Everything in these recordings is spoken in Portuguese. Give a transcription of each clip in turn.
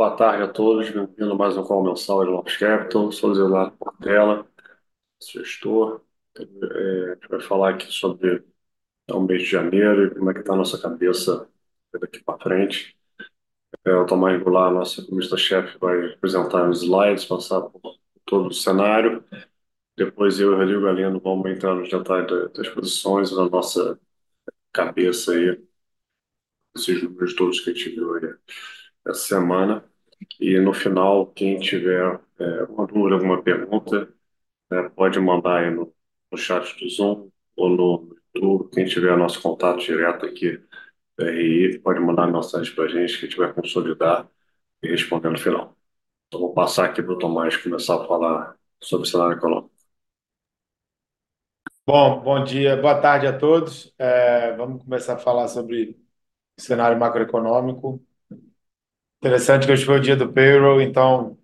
Boa tarde a todos, bem-vindo a mais um call mensal de Lopes Capital. Sou Leonardo Portela, gestor. É, a gente vai falar aqui sobre é, o mês de janeiro e como é que está a nossa cabeça daqui para frente. É, o Tomás Goulart, nosso economista-chefe, vai apresentar os slides, passar por todo o cenário. Depois eu e o Rodrigo Galeno vamos entrar nos detalhes das posições da nossa cabeça aí, esses números todos que a gente viu aí essa semana. E no final, quem tiver é, uma dúvida, alguma pergunta, é, pode mandar aí no, no chat do Zoom ou no YouTube. Quem tiver nosso contato direto aqui da RI, pode mandar mensagem para a gente que tiver consolidar e responder no final. Então, vou passar aqui para o Tomás começar a falar sobre o cenário econômico. Bom, bom dia, boa tarde a todos. É, vamos começar a falar sobre o cenário macroeconômico. Interessante que hoje foi o dia do payroll, então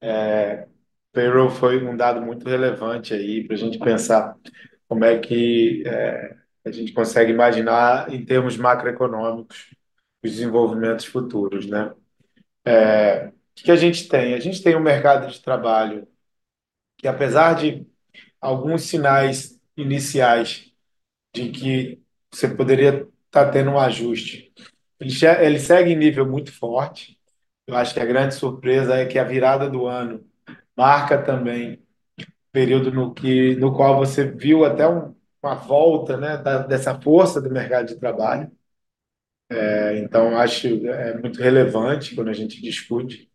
é, payroll foi um dado muito relevante aí para a gente pensar como é que é, a gente consegue imaginar em termos macroeconômicos os desenvolvimentos futuros, né? É, o que a gente tem? A gente tem um mercado de trabalho que, apesar de alguns sinais iniciais de que você poderia estar tá tendo um ajuste ele, segue em nível muito forte. Eu acho que a grande surpresa é que a virada do ano marca também período no que no qual você viu até um, uma volta, né, da, dessa força do mercado de trabalho. É, então acho é muito relevante quando a gente discute.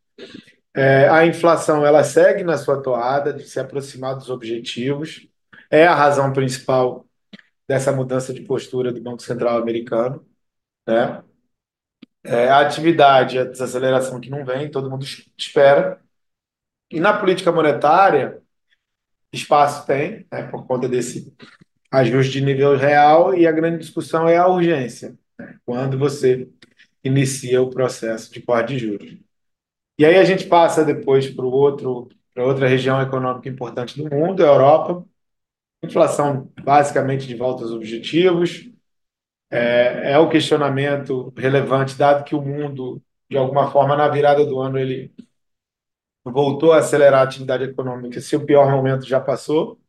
É, a inflação ela segue na sua toada de se aproximar dos objetivos. É a razão principal dessa mudança de postura do Banco Central americano, né? É, a atividade, a desaceleração que não vem, todo mundo espera. E na política monetária, espaço tem, né, por conta desse ajuste de nível real, e a grande discussão é a urgência, né, quando você inicia o processo de corte de juros. E aí a gente passa depois para outro para outra região econômica importante do mundo, a Europa, inflação basicamente de volta aos objetivos, é, é o questionamento relevante, dado que o mundo, de alguma forma, na virada do ano, ele voltou a acelerar a atividade econômica, se o pior momento já passou,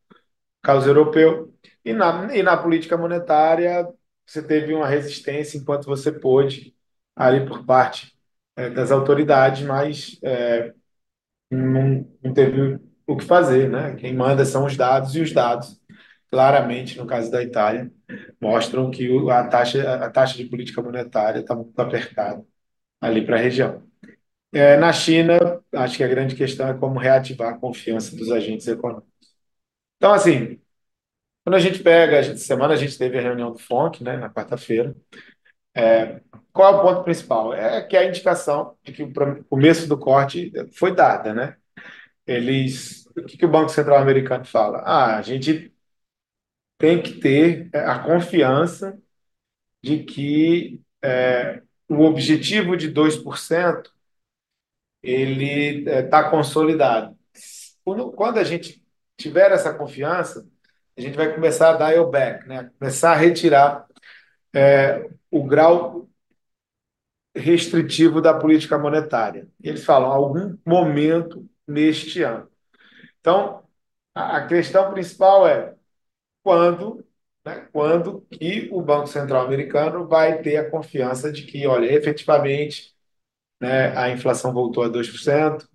caso europeu, e na, e na política monetária você teve uma resistência enquanto você pôde, ali por parte é, das autoridades, mas é, não, não teve o que fazer, né? Quem manda são os dados, e os dados claramente, no caso da Itália, mostram que a taxa, a taxa de política monetária está muito apertada ali para a região. É, na China, acho que a grande questão é como reativar a confiança dos agentes econômicos. Então, assim, quando a gente pega, essa semana a gente teve a reunião do FONC, né, na quarta-feira. É, qual é o ponto principal? É que a indicação de que o começo do corte foi dada, né? Eles, o que, que o Banco Central americano fala? Ah, a gente tem que ter é, a confiança de que é, o objetivo de 2% ele está é, tá consolidado. Quando, quando a gente tiver essa confiança, a gente vai começar a dar o back, né? começar a retirar é, o grau restritivo da política monetária. Eles falam algum momento neste ano. Então, a questão principal é quando, né, quando que o Banco Central americano vai ter a confiança de que, olha, efetivamente, né, a inflação voltou a 2%,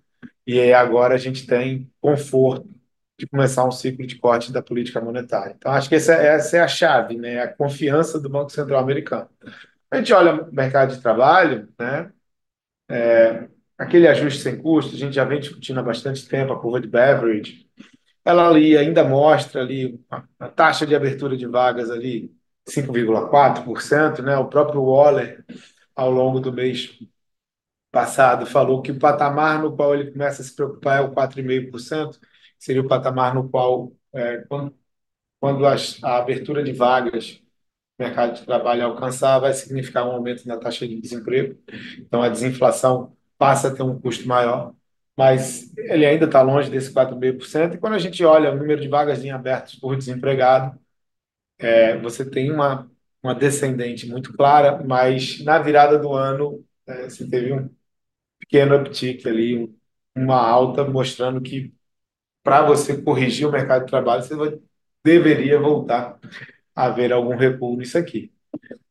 e agora a gente tem conforto de começar um ciclo de corte da política monetária. Então, acho que essa, essa é a chave, né, a confiança do Banco Central americano. A gente olha o mercado de trabalho, né, é, aquele ajuste sem custo, a gente já vem discutindo há bastante tempo, a curva de Beveridge, ela ali ainda mostra ali a taxa de abertura de vagas ali 5,4%, né? O próprio Waller ao longo do mês passado falou que o patamar no qual ele começa a se preocupar é o 4,5%, seria o patamar no qual é, quando, quando as, a abertura de vagas no mercado de trabalho alcançar vai significar um aumento na taxa de desemprego. Então a desinflação passa a ter um custo maior mas ele ainda está longe desse 4,5%. E quando a gente olha o número de vagas em abertas por desempregado, é, você tem uma, uma descendente muito clara, mas na virada do ano é, você teve um pequeno uptick ali, um- uma alta mostrando que para você corrigir o mercado de trabalho, você vai- deveria voltar a ver algum recuo nisso aqui.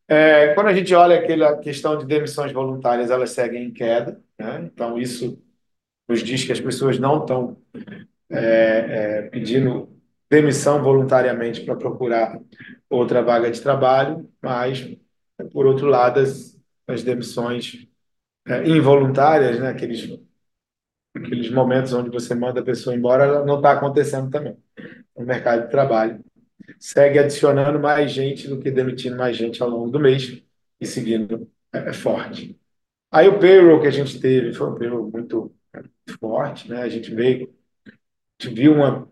É, quando a gente olha aquela questão de demissões voluntárias, elas seguem em queda, né? Então, isso nos diz que as pessoas não estão é, pedindo demissão voluntariamente para procurar outra vaga de trabalho, mas, por outro lado, as, as demissões é, involuntárias, né? Aqueles, aqueles momentos onde você manda a pessoa embora, ela não está acontecendo também no mercado de trabalho. Segue adicionando mais gente do que demitindo mais gente ao longo do mês e seguindo é, forte. Aí o payroll que a gente teve foi um payroll muito forte, né? A gente veio, a viu uma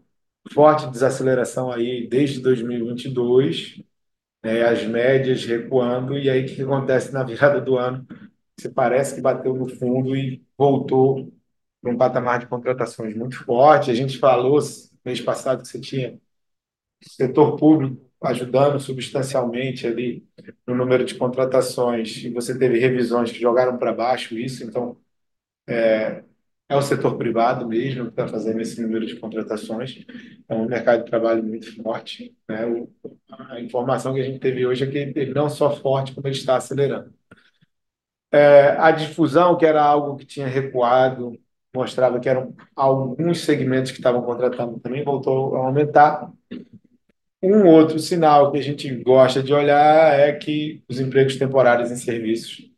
forte desaceleração aí desde 2022, né? As médias recuando e aí o que acontece na virada do ano? Você parece que bateu no fundo e voltou para um patamar de contratações muito forte. A gente falou mês passado que você tinha setor público ajudando substancialmente ali no número de contratações, e você teve revisões que jogaram para baixo isso, então é, é o setor privado mesmo que está fazendo esse número de contratações. É um mercado de trabalho muito forte. Né? O, a informação que a gente teve hoje é que ele não só forte, como ele está acelerando. É, a difusão, que era algo que tinha recuado, mostrava que eram alguns segmentos que estavam contratando também, voltou a aumentar. Um outro sinal que a gente gosta de olhar é que os empregos temporários em serviços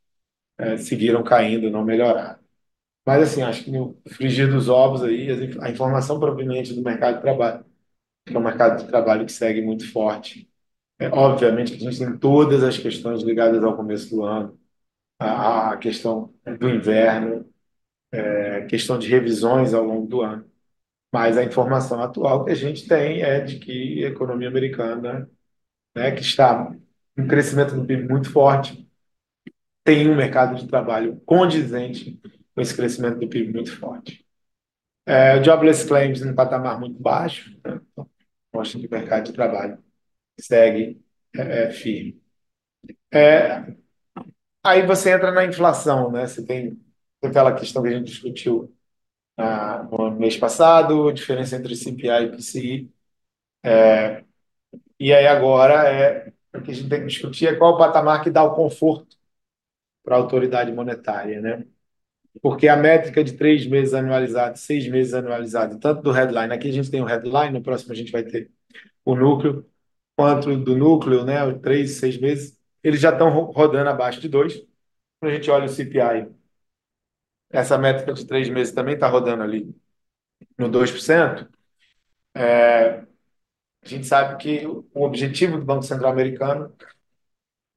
eh, seguiram caindo, não melhoraram. Mas, assim, acho que no frigir dos ovos aí, a informação proveniente do mercado de trabalho, que é um mercado de trabalho que segue muito forte. É, obviamente a gente tem todas as questões ligadas ao começo do ano, a, a questão do inverno, a questão de revisões ao longo do ano. Mas a informação atual que a gente tem é de que a economia americana né, que está um crescimento do PIB muito forte, tem um mercado de trabalho condizente com esse crescimento do PIB muito forte. É, jobless claims em patamar muito baixo, né? Então, mostra que o mercado de trabalho segue é, é, firme. É, aí você entra na inflação, né? Você tem aquela questão que a gente discutiu ah, no mês passado, diferença entre CPI e PCI. E aí agora é o que a gente tem que discutir é qual o patamar que dá o conforto para a autoridade monetária, né? Porque a métrica de três meses anualizado, seis meses anualizado, tanto do headline, aqui a gente tem o headline, no próximo a gente vai ter o núcleo, quanto do núcleo, né? Três, seis meses, eles já estão ro- rodando abaixo de dois. Quando a gente olha o CPI, essa métrica de três meses também está rodando ali no 2%. A gente sabe que o objetivo do Banco Central americano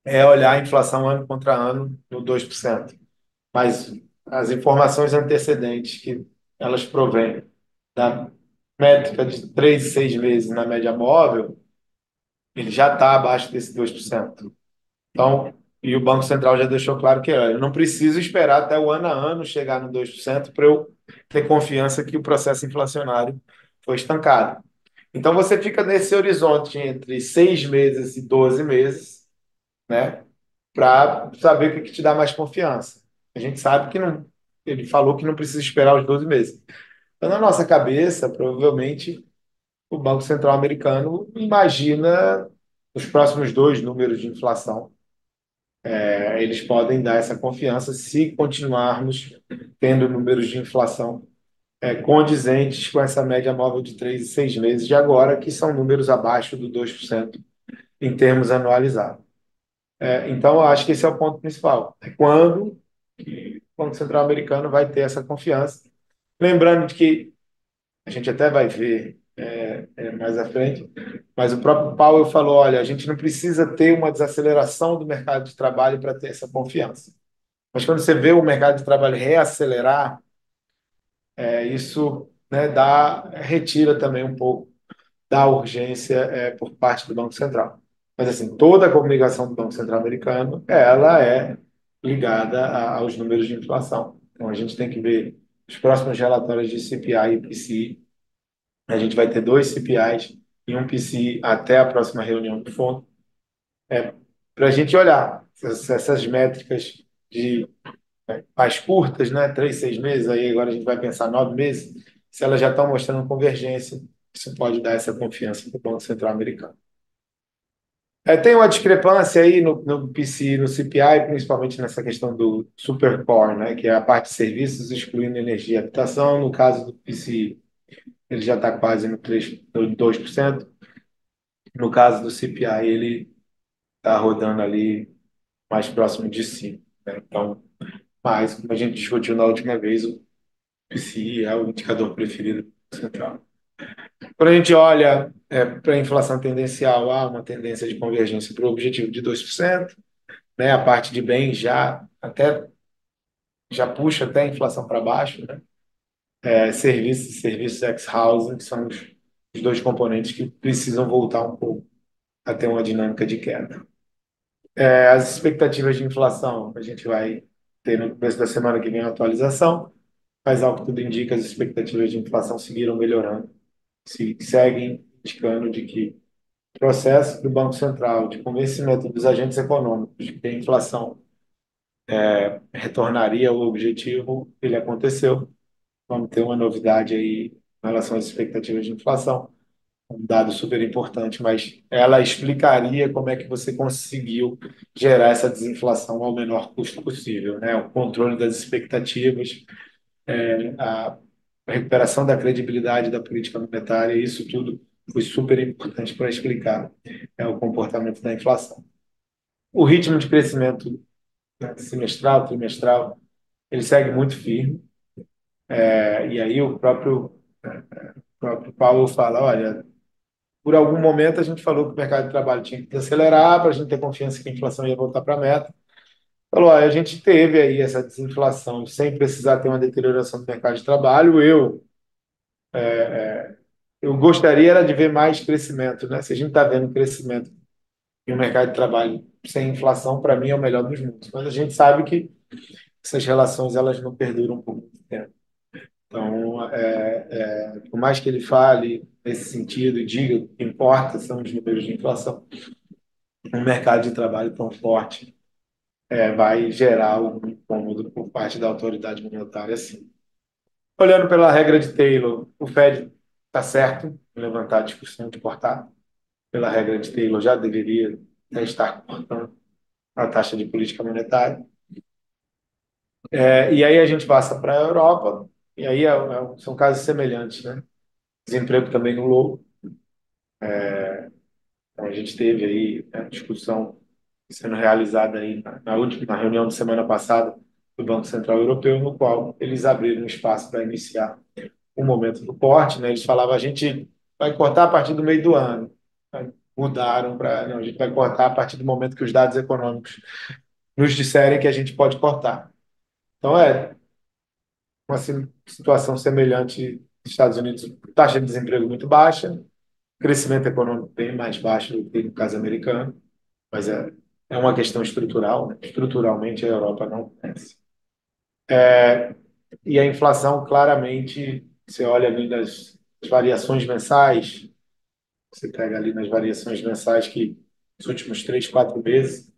é olhar a inflação ano contra ano no 2%. Mas as informações antecedentes que elas provêm da métrica de três, seis meses na média móvel, ele já está abaixo desse 2%. Então, e o Banco Central já deixou claro que olha, eu não preciso esperar até o ano a ano chegar no 2% para eu ter confiança que o processo inflacionário foi estancado. Então, você fica nesse horizonte entre seis meses e 12 meses, né? para saber o que, que te dá mais confiança. A gente sabe que não. Ele falou que não precisa esperar os 12 meses. Então, na nossa cabeça, provavelmente, o Banco Central americano imagina os próximos dois números de inflação. É, eles podem dar essa confiança se continuarmos tendo números de inflação é, condizentes com essa média móvel de três e seis meses de agora, que são números abaixo do 2% em termos anualizados. É, então, eu acho que esse é o ponto principal. É quando o Banco Central americano vai ter essa confiança. Lembrando de que a gente até vai ver é, é, mais à frente, mas o próprio Powell falou: olha, a gente não precisa ter uma desaceleração do mercado de trabalho para ter essa confiança. Mas quando você vê o mercado de trabalho reacelerar, é, isso né, dá, retira também um pouco da urgência é, por parte do Banco Central. Mas assim, toda a comunicação do Banco Central americano, ela é ligada a- aos números de inflação. Então a gente tem que ver os próximos relatórios de CPI e PCI. A gente vai ter dois CPIs e um PCI até a próxima reunião do fundo, para a gente olhar essas métricas de mais curtas, né? Três, seis meses, aí agora a gente vai pensar nove meses, se elas já estão mostrando convergência, isso pode dar essa confiança para o Banco Central americano. É, tem uma discrepância aí no, no PCI, no CPI, principalmente nessa questão do supercore, né, que é a parte de serviços excluindo energia e habitação. No caso do PCI, ele já está quase no, 3, no 2%. No caso do CPI, ele está rodando ali mais próximo de 5%. Né? Então, mas, como a gente discutiu na última vez, o PCI é o indicador preferido do central. Quando a gente olha é, para a inflação tendencial, há uma tendência de convergência para o objetivo de 2%, né? a parte de bens já até já puxa até a inflação para baixo, né? É, serviços serviços ex-housing são os, os dois componentes que precisam voltar um pouco a ter uma dinâmica de queda. É, as expectativas de inflação, a gente vai ter no começo da semana que vem a atualização, mas ao que tudo indica, as expectativas de inflação seguiram melhorando, se seguem indicando de que o processo do Banco Central de convencimento dos agentes econômicos de que a inflação é, retornaria ao objetivo, ele aconteceu. Vamos ter uma novidade aí em relação às expectativas de inflação um dado super importante, mas ela explicaria como é que você conseguiu gerar essa desinflação ao menor custo possível, né? O controle das expectativas, é, a recuperação da credibilidade da política monetária, isso tudo foi super importante para explicar é, o comportamento da inflação. O ritmo de crescimento né, semestral, trimestral, ele segue muito firme, é, e aí o próprio, é, o próprio Paulo fala, olha, por algum momento a gente falou que o mercado de trabalho tinha que acelerar para a gente ter confiança que a inflação ia voltar para a meta. Falou, a gente teve aí essa desinflação sem precisar ter uma deterioração do mercado de trabalho. Eu é, é, eu gostaria era de ver mais crescimento, né? Se a gente está vendo crescimento em um mercado de trabalho sem inflação, para mim é o melhor dos mundos. Mas a gente sabe que essas relações elas não perduram por muito tempo. Então, é, é, por mais que ele fale nesse sentido e diga o que importa são os números de inflação, um mercado de trabalho tão forte é, vai gerar algum incômodo por parte da autoridade monetária, sim. Olhando pela regra de Taylor, o Fed está certo em levantar a discussão de cortar. Pela regra de Taylor, já deveria estar cortando a taxa de política monetária. É, e aí a gente passa para a Europa, e aí é, é, são casos semelhantes, né? Desemprego também no low. É, então a gente teve aí a né, discussão sendo realizada aí na, na última na reunião de semana passada do Banco Central Europeu, no qual eles abriram espaço para iniciar o momento do corte, né? Eles falavam a gente vai cortar a partir do meio do ano. Mudaram para a gente vai cortar a partir do momento que os dados econômicos nos disserem que a gente pode cortar. Então é uma situação semelhante nos Estados Unidos, taxa de desemprego muito baixa, crescimento econômico bem mais baixo do que no caso americano, mas é, é uma questão estrutural. Né? Estruturalmente, a Europa não cresce. É, e a inflação, claramente, você olha ali nas variações mensais, você pega ali nas variações mensais que nos últimos três, quatro meses,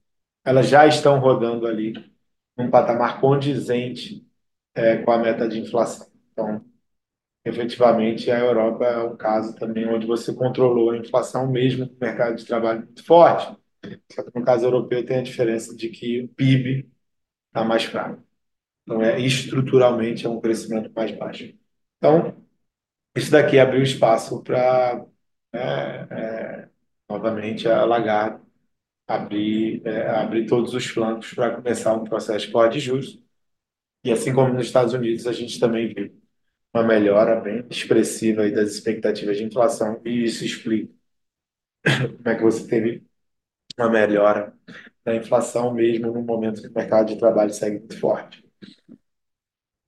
elas já estão rodando ali num patamar condizente é, com a meta de inflação. Então, efetivamente, a Europa é um caso também onde você controlou a inflação mesmo com o mercado de trabalho muito forte. Só que no caso europeu tem a diferença de que o PIB está mais fraco. Então, é, estruturalmente, é um crescimento mais baixo. Então, isso daqui abriu espaço para, é, é, novamente, a Lagarde abrir, é, abrir todos os flancos para começar um processo de corte de juros e assim como nos Estados Unidos, a gente também viu uma melhora bem expressiva das expectativas de inflação, e isso explica como é que você teve uma melhora da inflação mesmo no momento que o mercado de trabalho segue muito forte.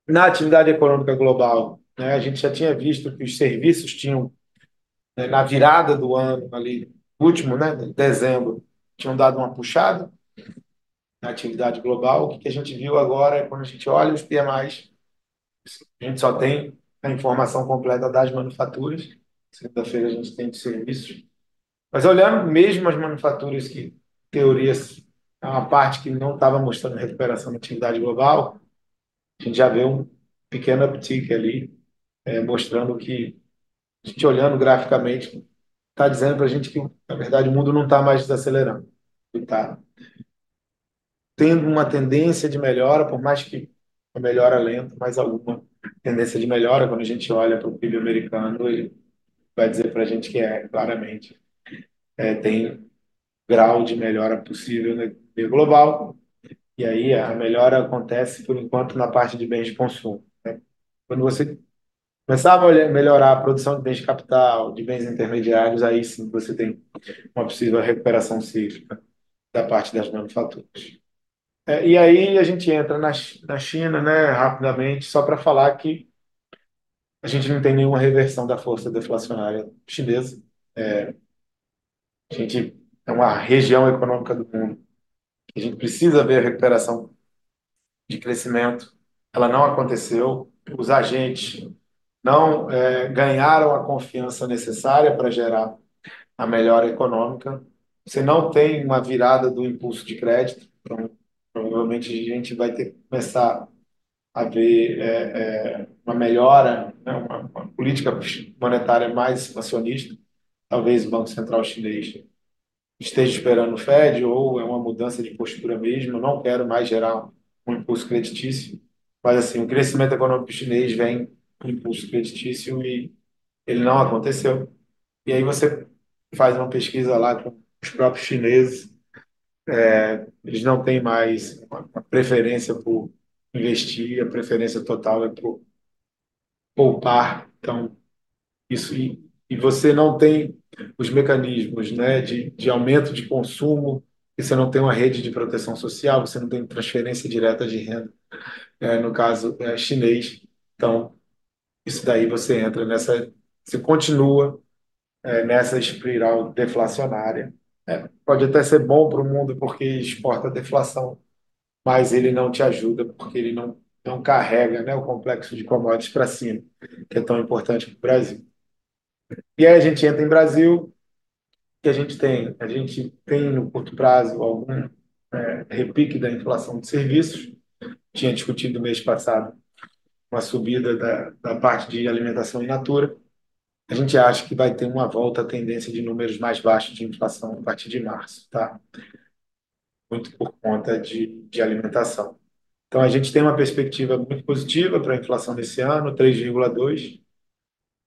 Na atividade econômica global, né, a gente já tinha visto que os serviços tinham, né, na virada do ano, ali, último, né, dezembro, tinham dado uma puxada, na atividade global. O que a gente viu agora é quando a gente olha os PMIs, a gente só tem a informação completa das manufaturas. Segunda-feira a gente tem de serviços. Mas olhando mesmo as manufaturas que, teorias, é uma parte que não estava mostrando recuperação na atividade global, a gente já vê um pequeno uptick ali, é, mostrando que, a gente olhando graficamente, está dizendo para a gente que, na verdade, o mundo não está mais desacelerando. Está tendo uma tendência de melhora, por mais que uma melhora lenta, mas alguma tendência de melhora. Quando a gente olha para o PIB americano, ele vai dizer para a gente que é, claramente, é, tem grau de melhora possível no nível global. E aí a melhora acontece, por enquanto, na parte de bens de consumo. Né? Quando você começar a melhorar a produção de bens de capital, de bens intermediários, aí sim você tem uma possível recuperação cíclica da parte das manufaturas. É, e aí a gente entra na, na China, né, rapidamente, só para falar que a gente não tem nenhuma reversão da força deflacionária chinesa. É, a gente é uma região econômica do mundo a gente precisa ver a recuperação de crescimento. Ela não aconteceu. Os agentes não é, ganharam a confiança necessária para gerar a melhora econômica. Você não tem uma virada do impulso de crédito. Então, provavelmente a gente vai ter que começar a ver é, é, uma melhora, né, uma, uma, política monetária mais expansionista. Talvez o Banco Central Chinês esteja esperando o Fed ou é uma mudança de postura mesmo. Não quero mais gerar um impulso creditício, mas assim, o crescimento econômico chinês vem com impulso creditício e ele não aconteceu. E aí você faz uma pesquisa lá com os próprios chineses, é, eles não têm mais uma preferência por investir, a preferência total é por poupar. Então, isso e, e você não tem os mecanismos né, de, de aumento de consumo, você não tem uma rede de proteção social, você não tem transferência direta de renda, é, no caso é, chinês. Então, isso daí você entra nessa, você continua é, nessa espiral deflacionária. É, pode até ser bom para o mundo porque exporta deflação, mas ele não te ajuda porque ele não, não carrega né, o complexo de commodities para cima, que é tão importante para o Brasil. E aí a gente entra em Brasil, que a gente tem, a gente tem no curto prazo algum é, repique da inflação de serviços. Tinha discutido mês passado uma subida da, da parte de alimentação in natura. A gente acha que vai ter uma volta à tendência de números mais baixos de inflação a partir de março, tá? Muito por conta de, de alimentação. Então, a gente tem uma perspectiva muito positiva para a inflação desse ano, 3,2%.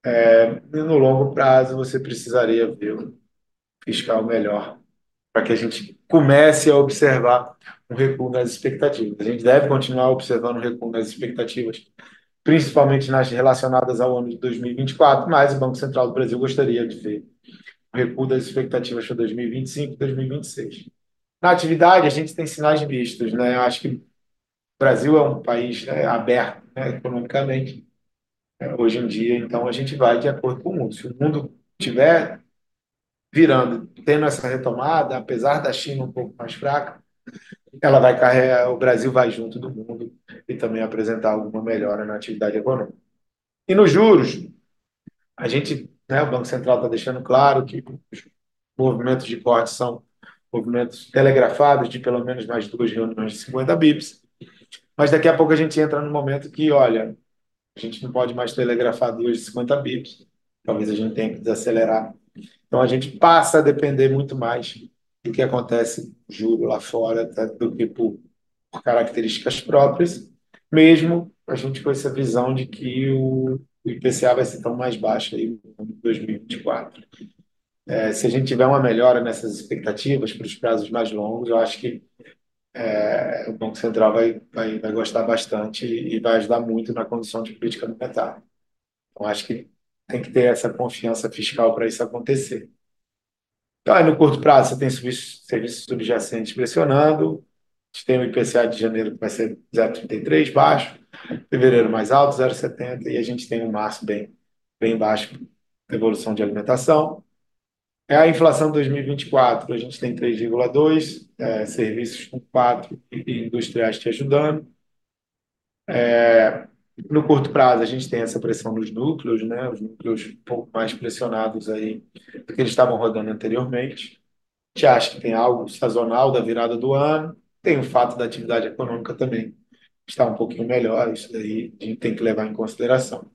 É, no longo prazo, você precisaria ver um fiscal melhor para que a gente comece a observar um recuo nas expectativas. A gente deve continuar observando um recuo nas expectativas, principalmente nas relacionadas ao ano de 2024, mas o Banco Central do Brasil gostaria de ver um recuo das expectativas para 2025 e 2026. Na atividade, a gente tem sinais vistos. Né? Eu acho que o Brasil é um país né, aberto né, economicamente hoje em dia. Então, a gente vai de acordo com o mundo. Se o mundo estiver virando, tendo essa retomada, apesar da China um pouco mais fraca, ela vai carregar, o Brasil vai junto do mundo e também apresentar alguma melhora na atividade econômica. E nos juros, a gente, né, o Banco Central está deixando claro que os movimentos de corte são movimentos telegrafados de pelo menos mais duas reuniões de 50 bips. Mas daqui a pouco a gente entra no momento que, olha, a gente não pode mais telegrafar duas de 50 bips. Talvez a gente tenha que desacelerar. Então a gente passa a depender muito mais do que acontece juro lá fora tá? do que por, por características próprias, mesmo a gente com essa visão de que o, o IPCA vai ser tão mais baixo aí em 2024. É, se a gente tiver uma melhora nessas expectativas para os prazos mais longos, eu acho que é, o Banco Central vai, vai, vai gostar bastante e vai ajudar muito na condição de política monetária. Então, acho que tem que ter essa confiança fiscal para isso acontecer. Então, aí no curto prazo, você tem serviços, subjacentes pressionando, tem o IPCA de janeiro que vai ser 0,33 baixo, fevereiro mais alto, 0,70, e a gente tem um março bem, bem baixo, evolução de alimentação. É a inflação 2024, a gente tem 3,2, é, serviços com 4 e industriais te ajudando. É, no curto prazo, a gente tem essa pressão nos núcleos, né? os núcleos um pouco mais pressionados aí do que eles estavam rodando anteriormente. A gente acha que tem algo sazonal da virada do ano, tem o fato da atividade econômica também está um pouquinho melhor, isso daí a gente tem que levar em consideração.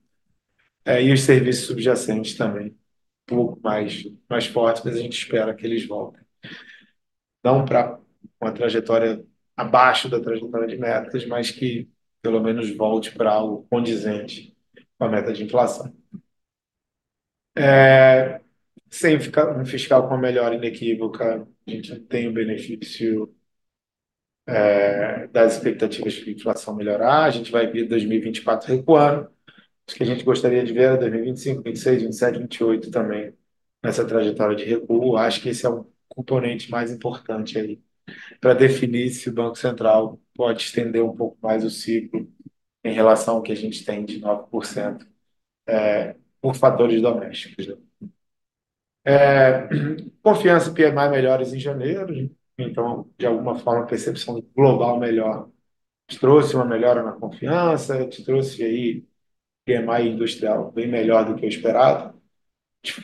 É, e os serviços subjacentes também, pouco mais, mais fortes, mas a gente espera que eles voltem. Não para uma trajetória abaixo da trajetória de metas, mas que pelo menos volte para algo condizente com a meta de inflação. É, sem ficar, um fiscal com a melhora inequívoca, a gente tem o benefício é, das expectativas de inflação melhorar, a gente vai ver 2024 recuando, acho que a gente gostaria de ver 2025, 26, 27, 28 também nessa trajetória de recuo, acho que esse é um componente mais importante aí para definir se o Banco Central pode estender um pouco mais o ciclo em relação ao que a gente tem de 9% é, por fatores domésticos. Né? É, confiança PMI melhores em janeiro, então, de alguma forma, a percepção global melhor te trouxe uma melhora na confiança, te trouxe aí PMI industrial bem melhor do que o esperado.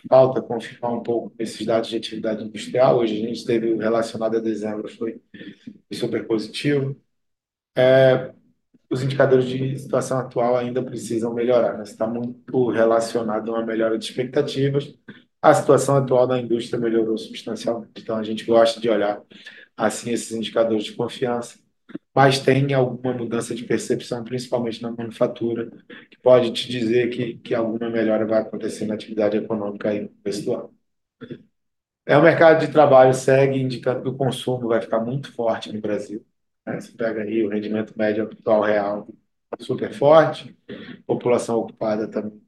Falta confirmar um pouco esses dados de atividade industrial. Hoje a gente teve relacionado a dezembro, foi super positivo. É, os indicadores de situação atual ainda precisam melhorar, né? está muito relacionado a uma melhora de expectativas. A situação atual da indústria melhorou substancialmente, então a gente gosta de olhar assim esses indicadores de confiança, mas tem alguma mudança de percepção, principalmente na manufatura, que pode te dizer que, que alguma melhora vai acontecer na atividade econômica aí no. É, o mercado de trabalho segue indicando que o consumo vai ficar muito forte no Brasil. Né? Você pega aí o rendimento médio atual real super forte, população ocupada também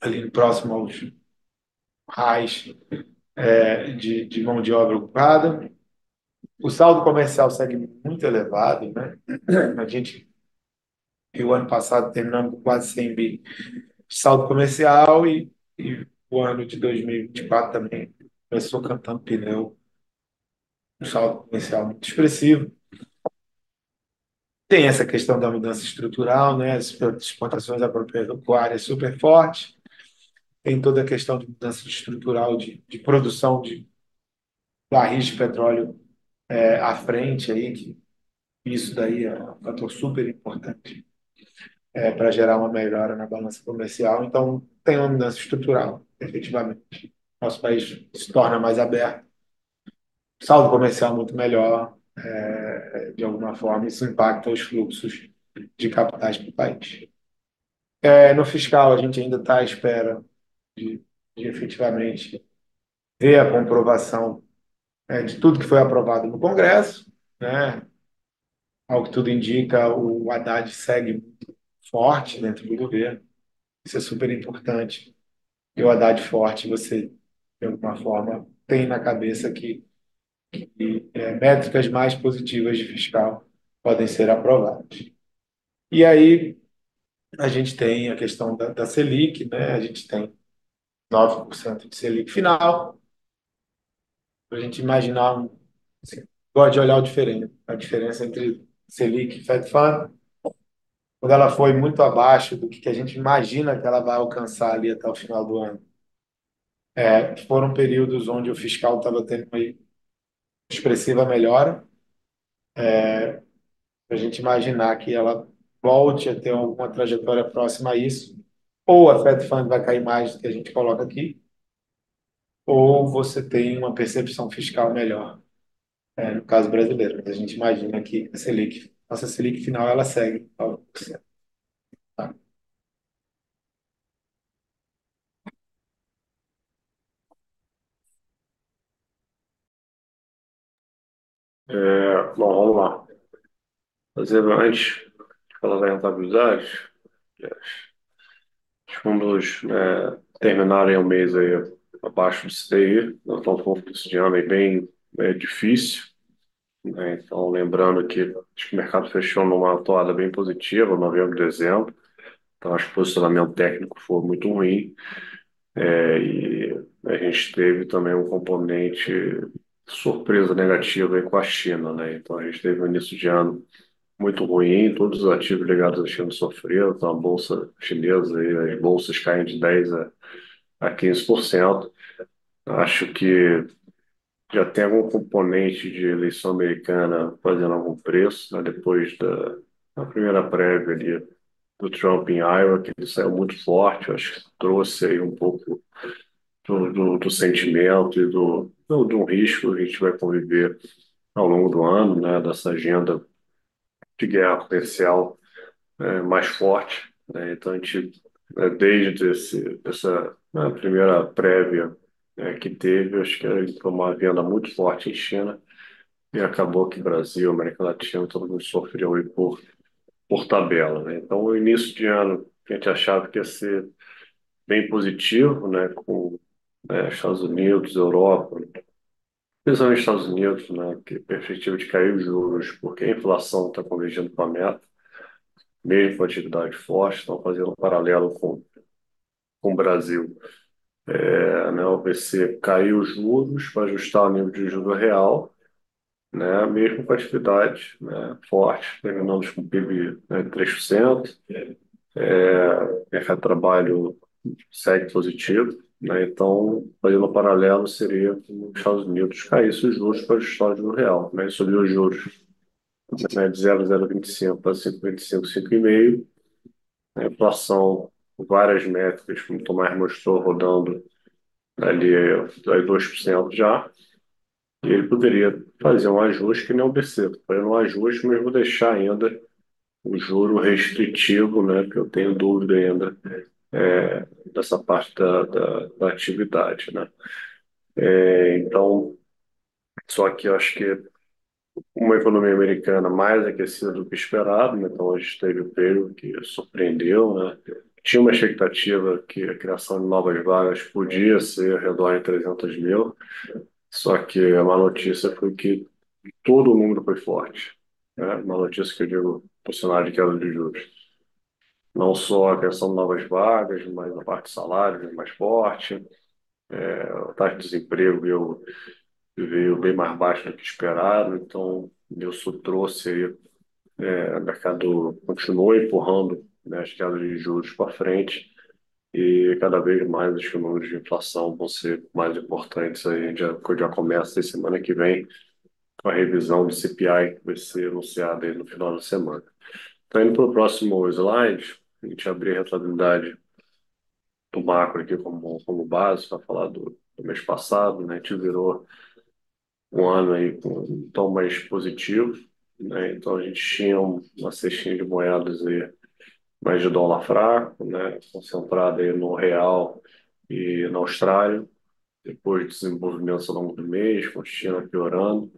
ali próximo aos raios é, de, de mão de obra ocupada. O saldo comercial segue muito elevado, né? A gente, o ano passado, terminamos com quase 100 bi de saldo comercial e, e o ano de 2024 também começou cantando pneu, um saldo comercial muito expressivo. Tem essa questão da mudança estrutural, né? As exportações agropecuárias super fortes. Tem toda a questão de mudança estrutural de, de produção de barris de petróleo é, à frente aí, que isso daí é um fator super importante é, para gerar uma melhora na balança comercial. Então, tem uma mudança estrutural, efetivamente. Nosso país se torna mais aberto, saldo comercial muito melhor, é, de alguma forma, isso impacta os fluxos de capitais para o país. É, no fiscal, a gente ainda está à espera de, de efetivamente ver a comprovação é, de tudo que foi aprovado no Congresso, né? Ao que tudo indica, o Haddad segue forte dentro do governo. Isso é super importante. E o Haddad forte, você, de alguma forma, tem na cabeça que e é, métricas mais positivas de fiscal podem ser aprovadas. E aí a gente tem a questão da, da Selic, né? a gente tem 9% de Selic final, para a gente imaginar, um, assim, de olhar o diferente, a diferença entre Selic e Fed Fund, quando ela foi muito abaixo do que a gente imagina que ela vai alcançar ali até o final do ano. É, foram períodos onde o fiscal estava tendo uma expressiva melhora, é, para a gente imaginar que ela volte a ter alguma trajetória próxima a isso, ou a Fed Fund vai cair mais do que a gente coloca aqui, ou você tem uma percepção fiscal melhor, é, no caso brasileiro. Mas a gente imagina que a Selic, nossa Selic final, ela segue 9%. Tá? É, bom, vamos lá. Fazer antes de falar da rentabilidade, os fundos né, terminarem o mês aí abaixo disso daí, nós estamos com um de ano bem é, difícil. Né? Então, lembrando que acho que o mercado fechou numa toada bem positiva, novembro e dezembro. Então, acho que o posicionamento técnico foi muito ruim. É, e a gente teve também um componente surpresa negativa com a China, né? Então, a gente teve um início de ano muito ruim, todos os ativos ligados à China sofreram, então a bolsa chinesa, aí, as bolsas caem de 10% a, a 15%. Acho que já tem algum componente de eleição americana fazendo algum preço, né, depois da, a primeira prévia ali do Trump em Iowa, que ele saiu muito forte, acho que trouxe aí um pouco do, do, do sentimento e do, do, do risco que a gente vai conviver ao longo do ano, né, dessa agenda de guerra comercial é, mais forte. Né? Então, a gente, é, desde esse, essa né, primeira prévia é, que teve, acho que foi uma venda muito forte em China e acabou que Brasil, América Latina, todo mundo sofreu aí por, por tabela. Né? Então, o início de ano, a gente achava que ia ser bem positivo, né, com né, Estados Unidos, Europa, principalmente Estados Unidos, né, que perspectiva de cair os juros, porque a inflação está convergindo para a meta, mesmo com atividade forte, estão fazendo um paralelo com, com o Brasil. É, né, o BC caiu os juros para ajustar o nível de juros real, né, mesmo com atividade né, forte, terminamos com PIB né, 3%, é, mercado de trabalho segue positivo, né? Então, fazendo um paralelo, seria que os Estados Unidos caísse os juros para ajustar o juro real, né? subiu os juros né, de 0,025 para 5,25, 5,5. A inflação, várias métricas, como o Tomás mostrou, rodando ali aí 2% já. E ele poderia fazer um ajuste que nem o BC, fazer um ajuste, mas vou deixar ainda o juro restritivo, né? Que eu tenho dúvida ainda é, dessa parte da, da, da atividade, né? É, então, só que eu acho que uma economia americana mais aquecida do que esperado, né? então a gente teve o período que surpreendeu, né? Tinha uma expectativa que a criação de novas vagas podia ser ao redor de 300 mil, só que a má notícia foi que todo o número foi forte. Né? Uma notícia que eu digo para o cenário de queda de juros não só a questão de novas vagas, mas a parte de salário mais forte. É, a taxa de desemprego veio, veio bem mais baixa do que esperado, então isso trouxe, é, o mercado continuou empurrando né, as quedas de juros para frente e cada vez mais os números de inflação vão ser mais importantes. A gente já, já começa semana que vem com a revisão do CPI que vai ser anunciada no final da semana. Então, indo para o próximo slide, a gente abrir a rentabilidade do macro aqui como, como base para falar do, do, mês passado, né? A gente virou um ano aí com um tom mais positivo, né? Então a gente tinha uma cestinha de moedas aí mais de dólar fraco, né? Concentrada aí no real e na Austrália, depois de desenvolvimentos ao longo do mês, com a China piorando.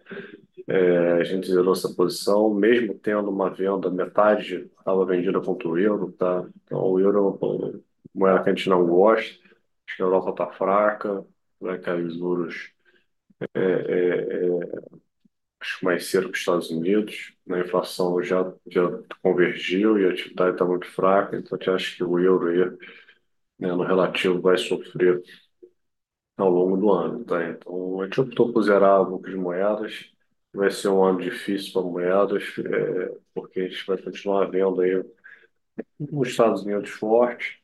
É, a gente zerou essa posição, mesmo tendo uma venda, metade estava vendida contra o euro, tá? Então o euro é uma moeda que a gente não gosta, acho que a Europa está fraca, vai cair os juros é, é, acho mais cedo que os Estados Unidos, né? a inflação já, já convergiu e a atividade está muito fraca, então a gente acha que o euro aí, né, no relativo vai sofrer ao longo do ano, tá? Então a gente optou por zerar um pouco de moedas, vai ser um ano difícil para moedas, é, porque a gente vai continuar vendo aí os Estados Unidos forte,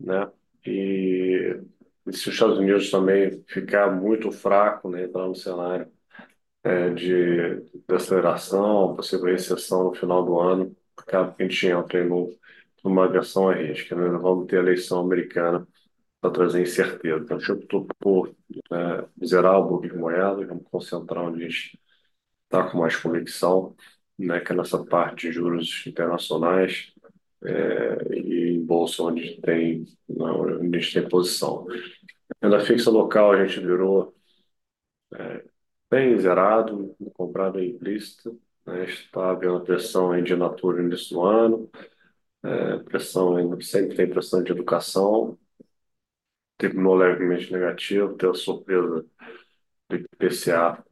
né? E, e se os Estados Unidos também ficar muito fraco, né, entrar no cenário é, de, aceleração, possível recessão no final do ano, acaba que a gente entra no, numa versão a risco, né? Vamos ter a eleição americana para trazer incerteza. Então, a gente optou por é, zerar o book de moedas, vamos concentrar onde a gente está com mais convicção, né, que é nessa parte de juros internacionais é, e em bolsa onde tem onde a gente tem posição. Na fixa local a gente virou é, bem zerado, comprado em implícito, né, está vendo pressão de natura no início do ano, é, pressão sempre tem pressão de educação, terminou levemente negativo, teve a surpresa do IPCA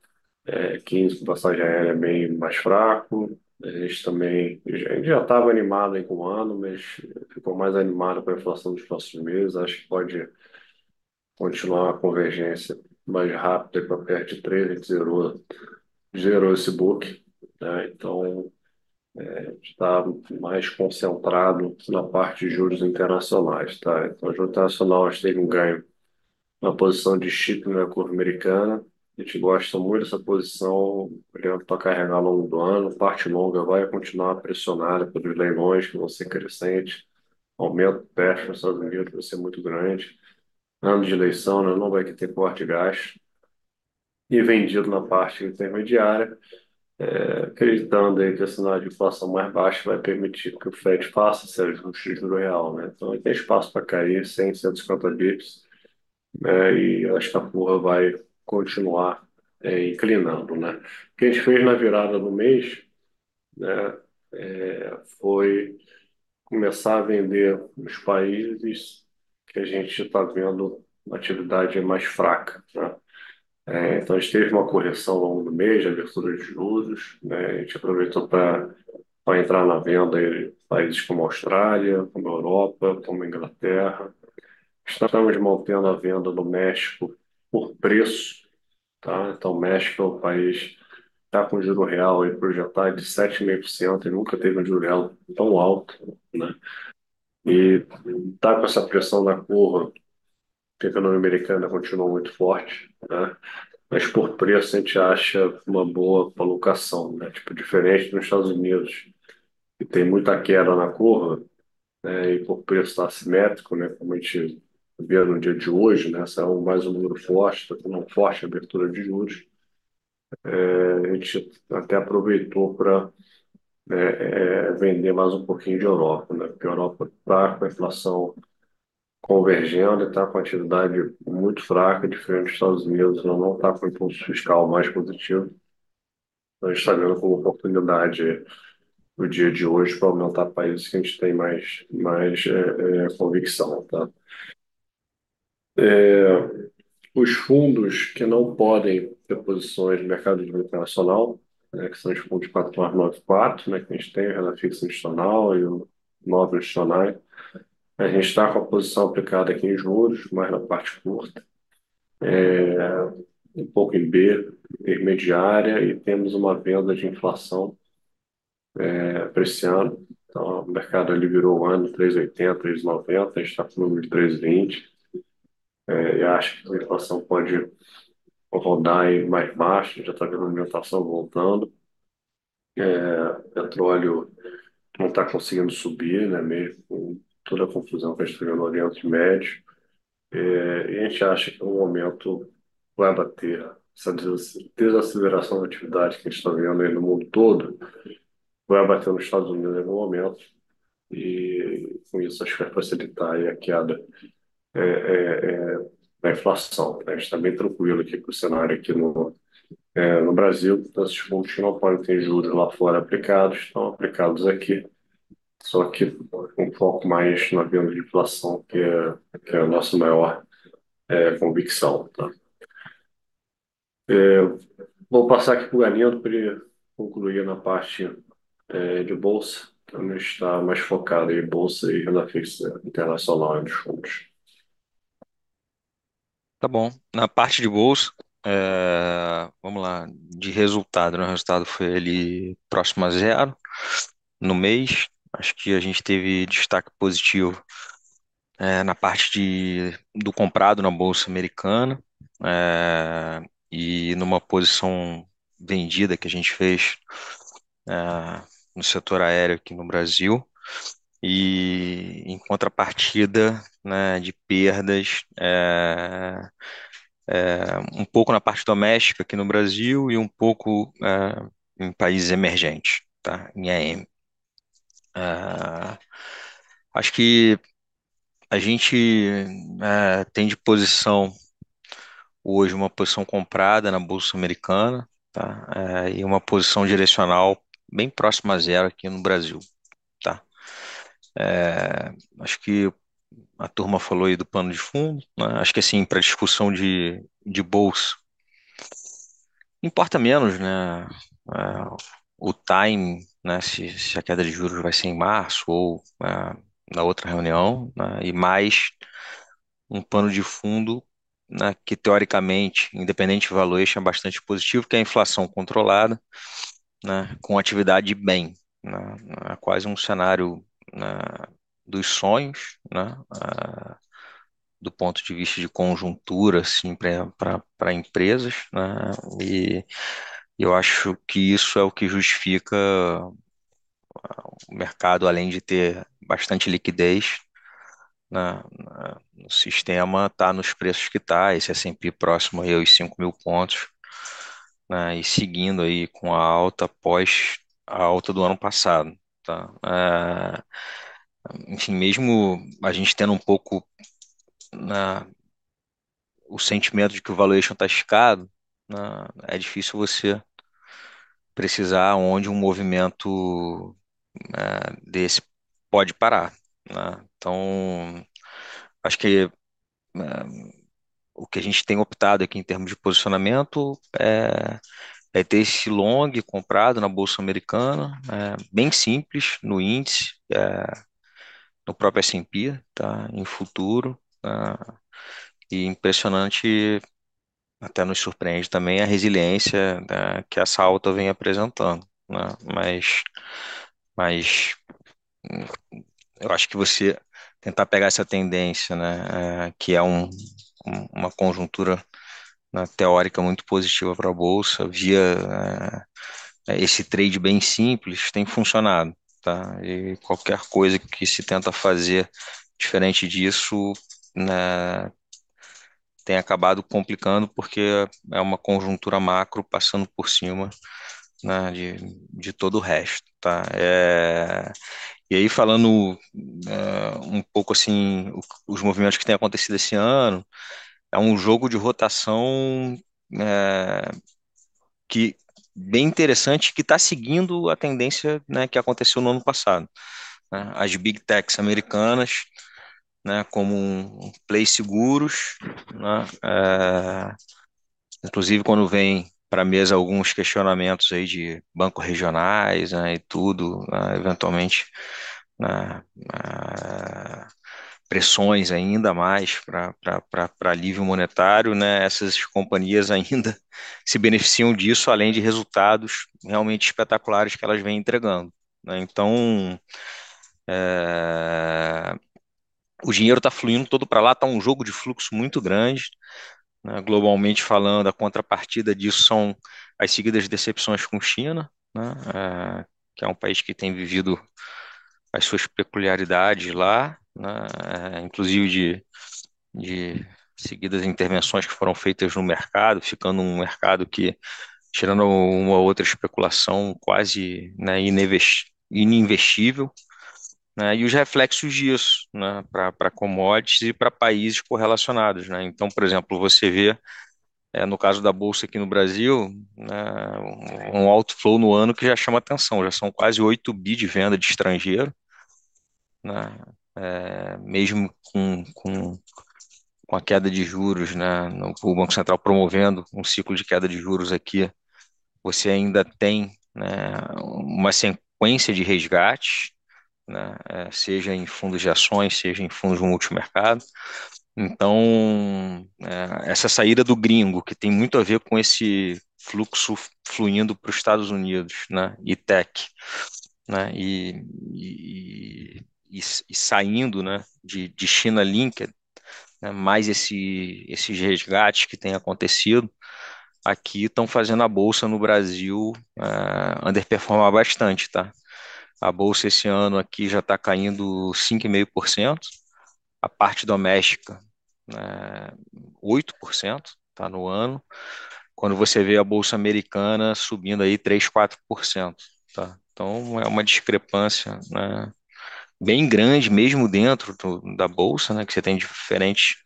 é, 15 passagem aérea bem mais fraco. A gente também a gente já estava animado aí com o ano, mas ficou mais animado com a inflação dos próximos meses. Acho que pode continuar a convergência mais rápida para perto de 3, a gente zerou, zerou esse book. Né? Então, é, está mais concentrado na parte de juros internacionais. Tá? Então, o juro internacional a teve um ganho na posição de chip na curva americana, A gente gosta muito dessa posição, para carregar ao longo do ano. Parte longa vai continuar pressionada pelos leilões que vão ser crescentes. Aumento do PEF nos Estados Unidos vai ser muito grande. Ano de eleição, né, não vai ter corte de gás. E vendido na parte intermediária, é, acreditando aí que o cenário de inflação mais baixa vai permitir que o Fed faça esse ajuste de juro real. Né? Então, tem espaço para cair 100, 150 bips, né? e acho que a curva vai continuar é, inclinando. Né? O que a gente fez na virada do mês né, é, foi começar a vender nos países que a gente está vendo uma atividade mais fraca. Né? É, então, a gente teve uma correção ao longo do mês de abertura de juros, né? a gente aproveitou para entrar na venda em países como a Austrália, como a Europa, como a Inglaterra. Estamos mantendo a venda no México por preço, tá? Então, o México é o país está com juro real aí projetado de 7,5% e nunca teve um juro real tão alto, né? E está com essa pressão na curva, que a economia americana continua muito forte, né? Mas por preço a gente acha uma boa colocação, né? Tipo, diferente dos Estados Unidos, que tem muita queda na curva, né? E por preço está assimétrico, né? Como a gente vê no dia de hoje, né? Saiu mais um número forte, está com uma forte abertura de juros. É, a gente até aproveitou para é, é, vender mais um pouquinho de Europa, né? Porque a Europa está com a inflação convergendo e está com atividade muito fraca, diferente dos Estados Unidos, ela não está com impulso fiscal mais positivo. Então, a gente está vendo como oportunidade o dia de hoje para aumentar países que a gente tem mais, mais é, é, convicção. Tá? É, os fundos que não podem ter posições no mercado internacional, né, que são os fundos 4994, né, que a gente tem, o renda fixa institucional e o novo institucional, a gente está com a posição aplicada aqui em juros, mais na parte curta, é, um pouco em B, intermediária, e temos uma venda de inflação é, para esse ano. Então, o mercado ali virou o ano 3,80, 3,90, a gente está com o número de 3,20. É, e acho que a inflação pode rodar mais baixo, já está vendo a alimentação voltando. É, petróleo não está conseguindo subir, né, mesmo com toda a confusão que a gente está vendo no Oriente Médio. É, e a gente acha que no momento vai bater essa desaceleração da atividade que a gente está vendo aí no mundo todo, vai bater nos Estados Unidos em algum momento, e com isso acho que vai facilitar a queda é, é, é, da inflação. Né? A gente está bem tranquilo aqui com o cenário aqui no, é, no Brasil, esses fundos não podem ter juros lá fora aplicados, estão aplicados aqui só que um foco mais na venda de inflação, que é, que é a nossa maior é, convicção. Tá? É, vou passar aqui para o Galindo para ele concluir na parte é, de bolsa, onde está mais focado em bolsa e renda fixa internacional dos fundos. Tá bom. Na parte de bolsa, é, vamos lá, de resultado, né? O resultado foi ali próximo a zero no mês, Acho que a gente teve destaque positivo é, na parte de, do comprado na Bolsa Americana é, e numa posição vendida que a gente fez é, no setor aéreo aqui no Brasil. E em contrapartida né, de perdas, é, é, um pouco na parte doméstica aqui no Brasil e um pouco é, em países emergentes, tá? em AM. É, acho que a gente é, tem de posição hoje uma posição comprada na Bolsa Americana, tá? É, e uma posição direcional bem próxima a zero aqui no Brasil, tá? É, acho que a turma falou aí do pano de fundo, né? Acho que assim, para discussão de, de bolsa, importa menos, né? É, o time né, se, se a queda de juros vai ser em março ou né, na outra reunião, né, e mais um pano de fundo né, que teoricamente, independente do valuation, é bastante positivo, que é a inflação controlada, né, com atividade bem, né, é quase um cenário né, dos sonhos, né, do ponto de vista de conjuntura, assim, para empresas, né? E eu acho que isso é o que justifica o mercado, além de ter bastante liquidez, né, no sistema, está nos preços que está, esse S&P próximo aí aos 5 mil pontos, né, e seguindo aí com a alta após a alta do ano passado. Tá? É, enfim, mesmo a gente tendo um pouco né, o sentimento de que o valuation está escado, né, é difícil você precisar onde um movimento né, desse pode parar. Né? Então, acho que o que a gente tem optado aqui em termos de posicionamento é, é ter esse long comprado na Bolsa Americana, é, bem simples, no índice, é, no próprio S&P, tá, em futuro, tá, e impressionante, até nos surpreende também a resiliência né, que essa alta vem apresentando, né, mas, mas eu acho que você tentar pegar essa tendência, né, é, que é um, um, uma conjuntura né, teórica muito positiva para a bolsa, via é, esse trade bem simples, tem funcionado, tá? E qualquer coisa que se tenta fazer diferente disso, né, tem acabado complicando porque é uma conjuntura macro passando por cima né, de, de todo o resto, tá? É, e aí, falando é, um pouco assim, os movimentos que têm acontecido esse ano, é um jogo de rotação é, que bem interessante, que está seguindo a tendência né, que aconteceu no ano passado. Né? As big techs americanas, né, como um play seguros, né, é, inclusive quando vem para a mesa alguns questionamentos aí de bancos regionais né, e tudo, né, eventualmente uh, pressões ainda mais para alívio monetário, né, essas companhias ainda se beneficiam disso, além de resultados realmente espetaculares que elas vêm entregando. Né? Então, é, o dinheiro está fluindo todo para lá, está um jogo de fluxo muito grande. Né? Globalmente falando, a contrapartida disso são as seguidas decepções com China, né? é, que é um país que tem vivido as suas peculiaridades lá, né? É, inclusive de, de seguidas intervenções que foram feitas no mercado, ficando um mercado que, tirando uma outra especulação quase né, ininvestível, né, e os reflexos disso né, para commodities e para países correlacionados. Né? Então, por exemplo, você vê, é, no caso da Bolsa aqui no Brasil, né, um outflow no ano que já chama atenção, já são quase 8 bi de venda de estrangeiro, né, é, mesmo com, com, com a queda de juros, né, o Banco Central promovendo um ciclo de queda de juros aqui, você ainda tem né, uma sequência de resgates, né, é, seja em fundos de ações, seja em fundos multimercado. Então, é, essa saída do gringo, que tem muito a ver com esse fluxo fluindo para os Estados Unidos, né, e tech, né, e, e, e, e saindo, né, de, de China Linked, né, mais esse, esses resgates que têm acontecido, aqui estão fazendo a bolsa no Brasil uh, underperformar bastante, tá? A bolsa esse ano aqui já está caindo 5,5%, a parte doméstica né, 8%, tá no ano. Quando você vê a bolsa americana subindo aí 3, 4%, tá? Então é uma discrepância, né, bem grande mesmo dentro do, da bolsa, né, que você tem diferentes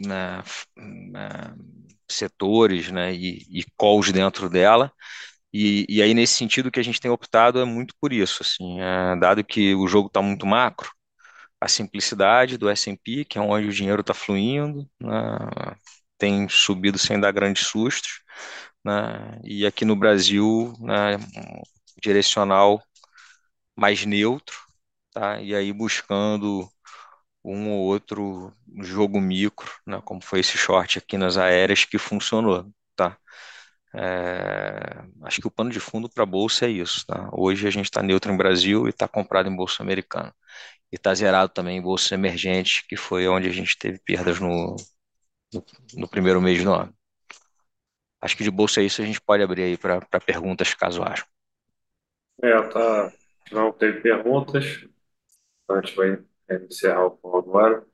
né, né, setores, né, e, e calls dentro dela. E, e, aí, nesse sentido, que a gente tem optado é muito por isso, assim, é, dado que o jogo está muito macro, a simplicidade do S&P, que é onde o dinheiro está fluindo, né, tem subido sem dar grandes sustos, né, e aqui no Brasil, né, direcional mais neutro, tá, e aí buscando um ou outro jogo micro, né, como foi esse short aqui nas aéreas que funcionou, tá? É, acho que o pano de fundo para a bolsa é isso, tá? Hoje a gente está neutro em Brasil e está comprado em bolsa americana. e está zerado também em bolsas emergentes, que foi onde a gente teve perdas no, no, no primeiro mês do ano. Acho que de bolsa é isso, a gente pode abrir aí para perguntas, caso haja. É, tá. Não tem perguntas. A gente vai encerrar o call agora.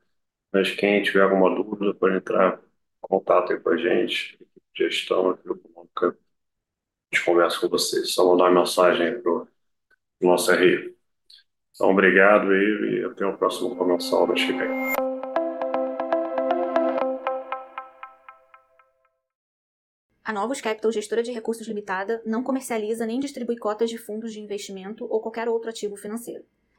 Mas quem tiver alguma dúvida, pode entrar em contato aí com a gente, gestão, aqui do Comunica. A gente conversa com vocês. Só mandar uma mensagem aí pro nosso RI. Então, obrigado aí e até o próximo comensal da Chile. A Novos Capital, gestora de recursos limitada, não comercializa nem distribui cotas de fundos de investimento ou qualquer outro ativo financeiro.